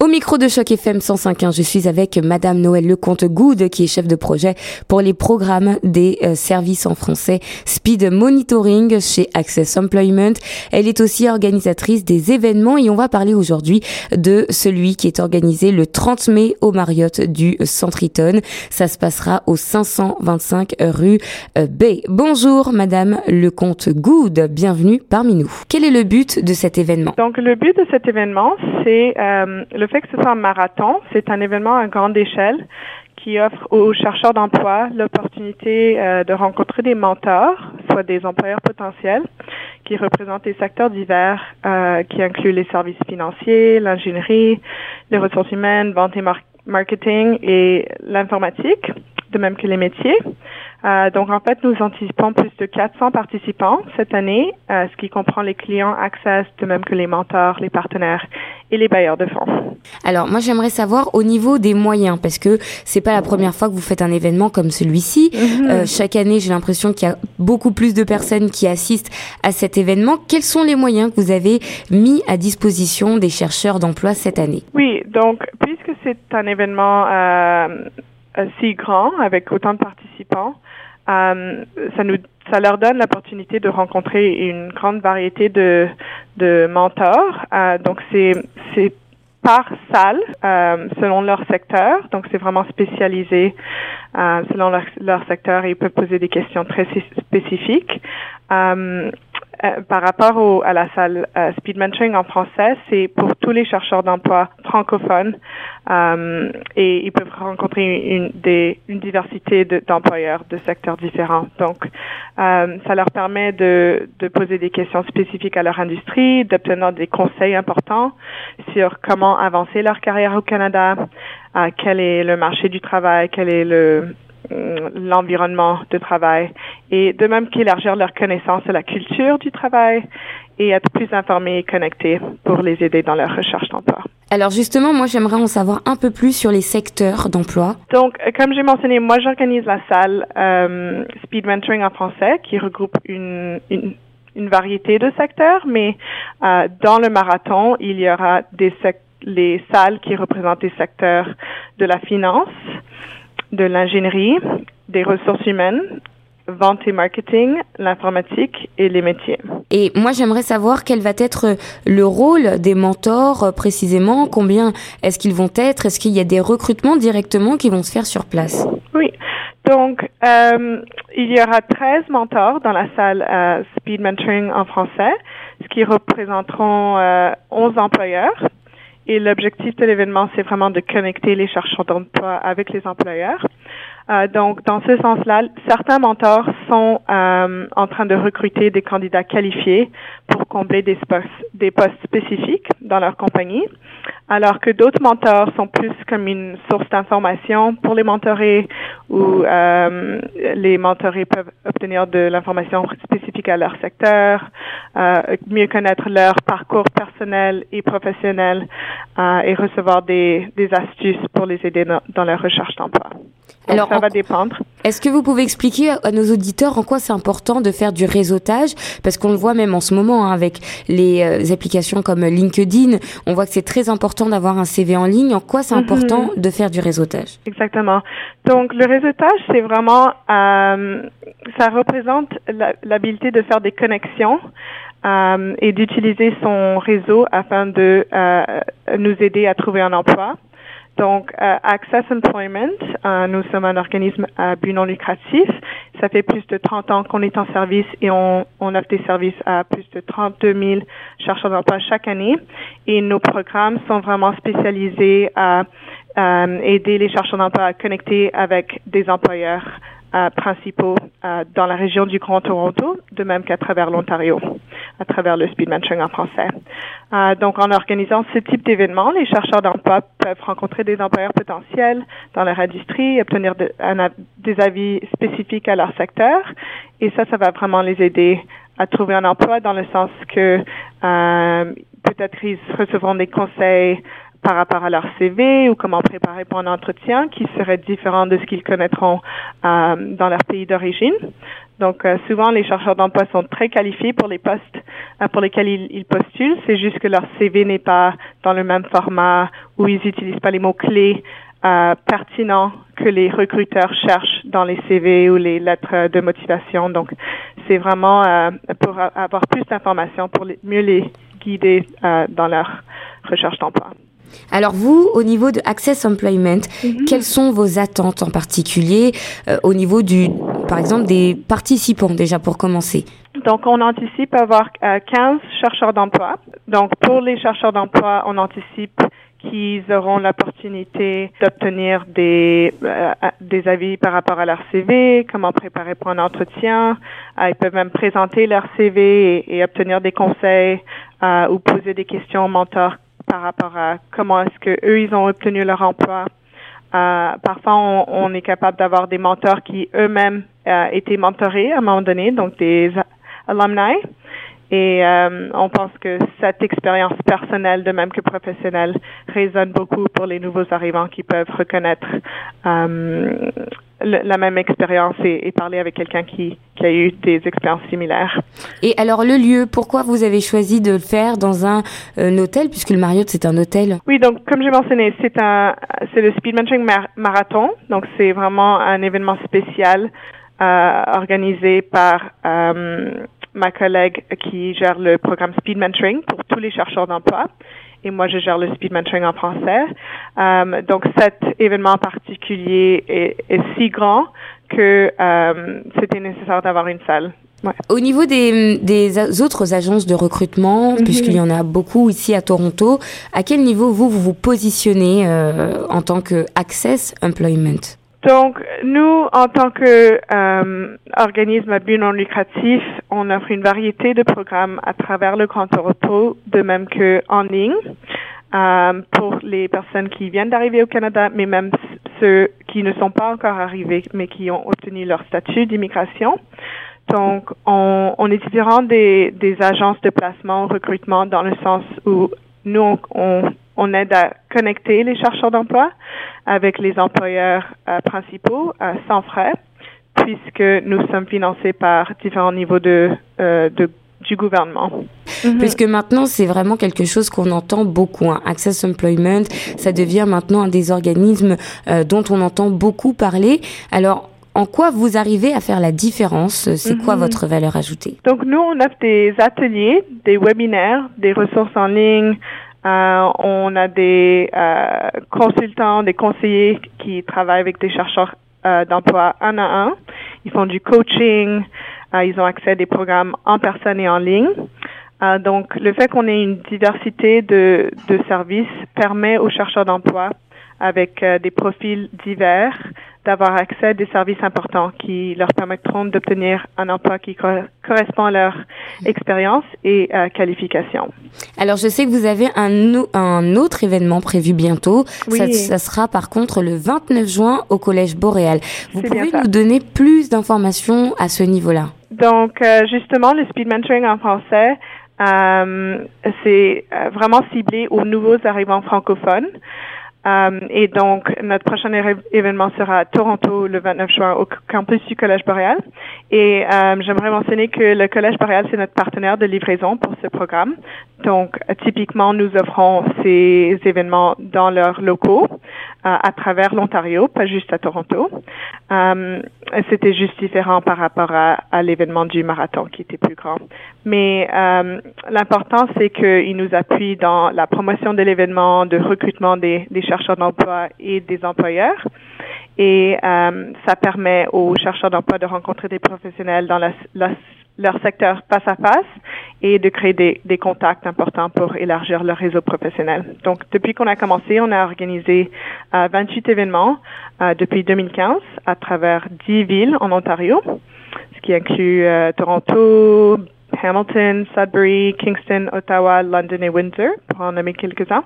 Au micro de Choc FM 105.1, je suis avec Madame Noël Lecomte Good, qui est chef de projet pour les programmes des euh, services en français Speed Monitoring chez Access Employment. Elle est aussi organisatrice des événements et on va parler aujourd'hui de celui qui est organisé le 30 mai au Marriott du Centriton. Ça se passera au 525 rue euh, B. Bonjour Madame Lecomte Good, bienvenue parmi nous. Quel est le but de cet événement? Donc le but de cet événement, c'est euh, fait que ce soit un marathon, c'est un événement à grande échelle qui offre aux chercheurs d'emploi l'opportunité euh, de rencontrer des mentors, soit des employeurs potentiels, qui représentent des secteurs divers, euh, qui incluent les services financiers, l'ingénierie, les ressources humaines, vente et marketing et l'informatique, de même que les métiers. Euh, donc, en fait, nous anticipons plus de 400 participants cette année, euh, ce qui comprend les clients Access, de même que les mentors, les partenaires et les bailleurs de fonds. Alors, moi, j'aimerais savoir au niveau des moyens, parce que c'est pas la première fois que vous faites un événement comme celui-ci. Mhm. Euh, chaque année, j'ai l'impression qu'il y a beaucoup plus de personnes qui assistent à cet événement. Quels sont les moyens que vous avez mis à disposition des chercheurs d'emploi cette année? Oui, donc, puisque c'est un événement si grand, avec autant de participants, euh, ça leur donne l'opportunité de rencontrer une grande variété de mentors. Euh, donc c'est par salle euh, selon leur secteur. Donc c'est vraiment spécialisé euh, selon leur, leur, secteur ils peuvent poser des questions très spécifiques. Euh, euh, par rapport au, à la salle euh, Speed Mentoring en français, c'est pour tous les chercheurs d'emploi francophones euh, et ils peuvent rencontrer une, des, une diversité d'employeurs de, secteurs différents. Donc, euh, ça leur permet de, de poser des questions spécifiques à leur industrie, d'obtenir des conseils importants sur comment avancer leur carrière au Canada, quel est le marché du travail, quel est le euh, l'environnement de travail et de même qu'élargir leur connaissance de la culture du travail et être plus informés et connectés pour les aider dans leur recherche d'emploi. Alors justement, moi j'aimerais en savoir un peu plus sur les secteurs d'emploi. Donc, euh, comme j'ai mentionné, moi j'organise la salle euh, Speed Mentoring en français qui regroupe une, une, une variété de secteurs, mais euh, dans le marathon, il y aura des les salles qui représentent les secteurs de la finance, de l'ingénierie, des ressources humaines, vente et marketing, l'informatique et les métiers. Et moi, j'aimerais savoir quel va être le rôle des mentors euh, précisément. Combien est-ce qu'ils vont être? Est-ce qu'il y a des recrutements directement qui vont se faire sur place? Oui. Donc, euh, il y aura 13 mentors dans la salle euh, Speed Mentoring en français, ce qui représenteront euh, 11 employeurs et l'objectif de l'événement, c'est vraiment de connecter les chercheurs d'emploi avec les employeurs. Euh, donc, dans ce sens-là, certains mentors sont euh, en train de recruter des candidats qualifiés pour combler des postes, des postes spécifiques dans leur compagnie, alors que d'autres mentors sont plus comme une source d'information pour les mentorés où euh, les mentorés peuvent obtenir de l'information spécifique à leur secteur, euh, mieux connaître leur parcours personnel et professionnel euh, et recevoir des, des astuces pour les aider dans, dans leur recherche d'emploi. Alors, ça va dépendre. Est-ce que vous pouvez expliquer à nos auditeurs en quoi c'est important de faire du réseautage? Parce qu'on le voit même en ce moment hein, avec les euh, applications comme LinkedIn, on voit que c'est très important d'avoir un CV en ligne. En quoi c'est mhm. important de faire du réseautage? Exactement. Donc le réseautage, c'est vraiment, euh, ça représente l'habilité de faire des connexions. Euh, et d'utiliser son réseau afin de euh, nous aider à trouver un emploi. Donc, euh, Access Employment, euh, nous sommes un organisme à but non lucratif. Ça fait plus de 30 ans qu'on est en service et on, on offre des services à plus de 32 000 chercheurs d'emploi chaque année. Et nos programmes sont vraiment spécialisés à euh, aider les chercheurs d'emploi à connecter avec des employeurs euh, principaux euh, dans la région du Grand Toronto, de même qu'à travers l'Ontario, à travers le speed mentoring en français. Euh, donc, en organisant ce type d'événement, les chercheurs d'emploi peuvent rencontrer des employeurs potentiels dans leur industrie, obtenir des avis spécifiques à leur secteur, et ça, ça va vraiment les aider à trouver un emploi dans le sens que peut-être ils recevront des conseils par rapport à leur CV ou comment préparer pour un entretien qui serait différent de ce qu'ils connaîtront euh, dans leur pays d'origine. Donc souvent les chercheurs d'emploi sont très qualifiés pour les postes pour lesquels ils, ils postulent. C'est juste que leur CV n'est pas dans le même format ou ils n'utilisent pas les mots clés euh, pertinent que les recruteurs cherchent dans les CV ou les lettres de motivation. Donc, c'est vraiment euh, pour avoir plus d'informations, pour mieux les guider euh, dans leur recherche d'emploi. Alors vous, au niveau de Access Employment, mhm. quelles sont vos attentes en particulier au niveau du, par exemple, des participants déjà pour commencer? Donc, on anticipe avoir 15 chercheurs d'emploi. Donc, pour les chercheurs d'emploi, on anticipe qu'ils auront l'opportunité d'obtenir des, euh, des avis par rapport à leur CV, comment préparer pour un entretien. Euh, ils peuvent même présenter leur CV et, obtenir des conseils euh, ou poser des questions aux mentors par rapport à comment est-ce que eux ils ont obtenu leur emploi. parfois, on, on, est capable d'avoir des mentors qui eux-mêmes étaient mentorés à un moment donné, donc des alumni. Et euh, on pense que cette expérience personnelle, de même que professionnelle, résonne beaucoup pour les nouveaux arrivants qui peuvent reconnaître euh, la même expérience et, parler avec quelqu'un qui, qui, a eu des expériences similaires. Et alors le lieu, pourquoi vous avez choisi de le faire dans un, hôtel, puisque le Marriott c'est un hôtel? Oui, donc comme j'ai mentionné, c'est un c'est le Speed Mentoring Marathon, donc c'est vraiment un événement spécial euh, organisé par euh, ma collègue qui gère le programme Speed Mentoring pour tous les chercheurs d'emploi. Et moi, je gère le speed mentoring en français. Euh, donc, cet événement particulier est, est si grand que euh, c'était nécessaire d'avoir une salle. Ouais. Au niveau des, des, autres agences de recrutement, mhm. puisqu'il y en a beaucoup ici à Toronto, à quel niveau vous vous, vous positionnez euh, en tant que Access Employment? Donc, nous, en tant que euh, organisme à but non lucratif, on offre une variété de programmes à travers le Grand Toronto, de même que en ligne, euh, pour les personnes qui viennent d'arriver au Canada, mais même ceux qui ne sont pas encore arrivés, mais qui ont obtenu leur statut d'immigration. Donc, on, on est différent des, des agences de placement, recrutement, dans le sens où nous, on, on aide à connecter les chercheurs d'emploi avec les employeurs euh, principaux euh, sans frais, puisque nous sommes financés par différents niveaux de, euh, de du gouvernement. Mhm. Puisque maintenant, c'est vraiment quelque chose qu'on entend beaucoup. Hein. Access Employment, ça devient maintenant un des organismes dont on entend beaucoup parler. Alors, en quoi vous arrivez à faire la différence? C'est quoi mhm. votre valeur ajoutée? Donc, nous, on offre des ateliers, des webinaires, des ressources en ligne, euh, on a des euh, consultants, des conseillers qui travaillent avec des chercheurs euh, d'emploi un à un. Ils font du coaching, ils ont accès à des programmes en personne et en ligne. donc, le fait qu'on ait une diversité de, de services permet aux chercheurs d'emploi avec des profils divers d'avoir accès à des services importants qui leur permettront d'obtenir un emploi qui correspond à leur expérience et euh, qualification. Alors, je sais que vous avez un, un autre événement prévu bientôt. Ça, ça, sera par contre le 29 juin au Collège Boréal. Vous pouvez nous donner plus d'informations à ce niveau-là? Donc, euh, justement, le speed mentoring en français, euh, c'est vraiment ciblé aux nouveaux arrivants francophones. Euh, et donc, notre prochain événement sera à Toronto le 29 juin au campus du Collège Boréal. Et euh, j'aimerais mentionner que le Collège Boréal, c'est notre partenaire de livraison pour ce programme. Donc, typiquement, nous offrons ces événements dans leurs locaux euh, à travers l'Ontario, pas juste à Toronto. Euh, c'était juste différent par rapport à, l'événement du marathon qui était plus grand. Mais euh, l'important, c'est qu'il nous appuie dans la promotion de l'événement, de recrutement des, des chercheurs d'emploi et des employeurs. Et euh, ça permet aux chercheurs d'emploi de rencontrer des professionnels dans la, la leur secteur face à face et de créer des, des, contacts importants pour élargir leur réseau professionnel. Donc, depuis qu'on a commencé, on a organisé euh, 28 événements euh, depuis 2015 à travers 10 villes en Ontario, ce qui inclut euh, Toronto, Hamilton, Sudbury, Kingston, Ottawa, London et Windsor, pour en nommer quelques-uns.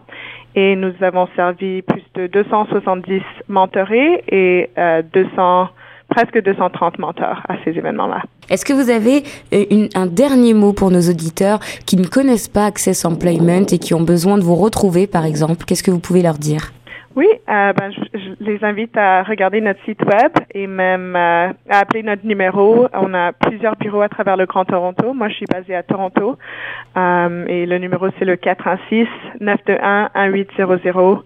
Et nous avons servi plus de 270 mentorés et 200 presque 230 mentors à ces événements-là. Est-ce que vous avez euh, un dernier mot pour nos auditeurs qui ne connaissent pas Access Employment et qui ont besoin de vous retrouver, par exemple? Qu'est-ce que vous pouvez leur dire? Oui, euh, ben, je, je, les invite à regarder notre site web et même euh, à appeler notre numéro. On a plusieurs bureaux à travers le Grand Toronto. Moi, je suis basée à Toronto euh, et le numéro c'est le 416 921 1800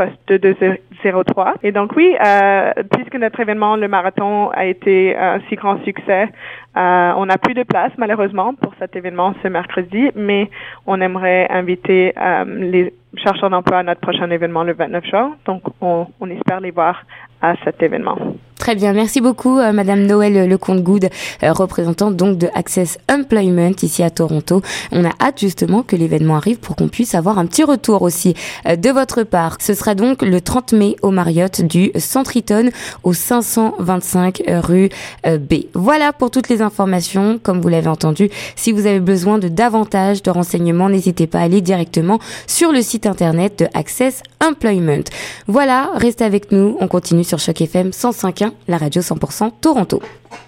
poste 2203. Et donc oui, euh, puisque notre événement, le marathon, a été un si grand succès, euh, on n'a plus de place malheureusement pour cet événement ce mercredi, mais on aimerait inviter euh, les chercheurs d'emploi à notre prochain événement le 29 juin. Donc on, on espère les voir à cet événement. Très bien, merci beaucoup euh, Madame Noël Lecomte-Good, euh, représentante donc de Access Employment ici à Toronto. On a hâte justement que l'événement arrive pour qu'on puisse avoir un petit retour aussi euh, de votre part. Ce sera donc le 30 mai au Marriott du Centriton au 525 rue B. Voilà pour toutes les informations, comme vous l'avez entendu. Si vous avez besoin de davantage de renseignements, n'hésitez pas à aller directement sur le site internet de Access Employment. Voilà, restez avec nous, on continue sur Choc FM 105.1, la radio 100% Toronto.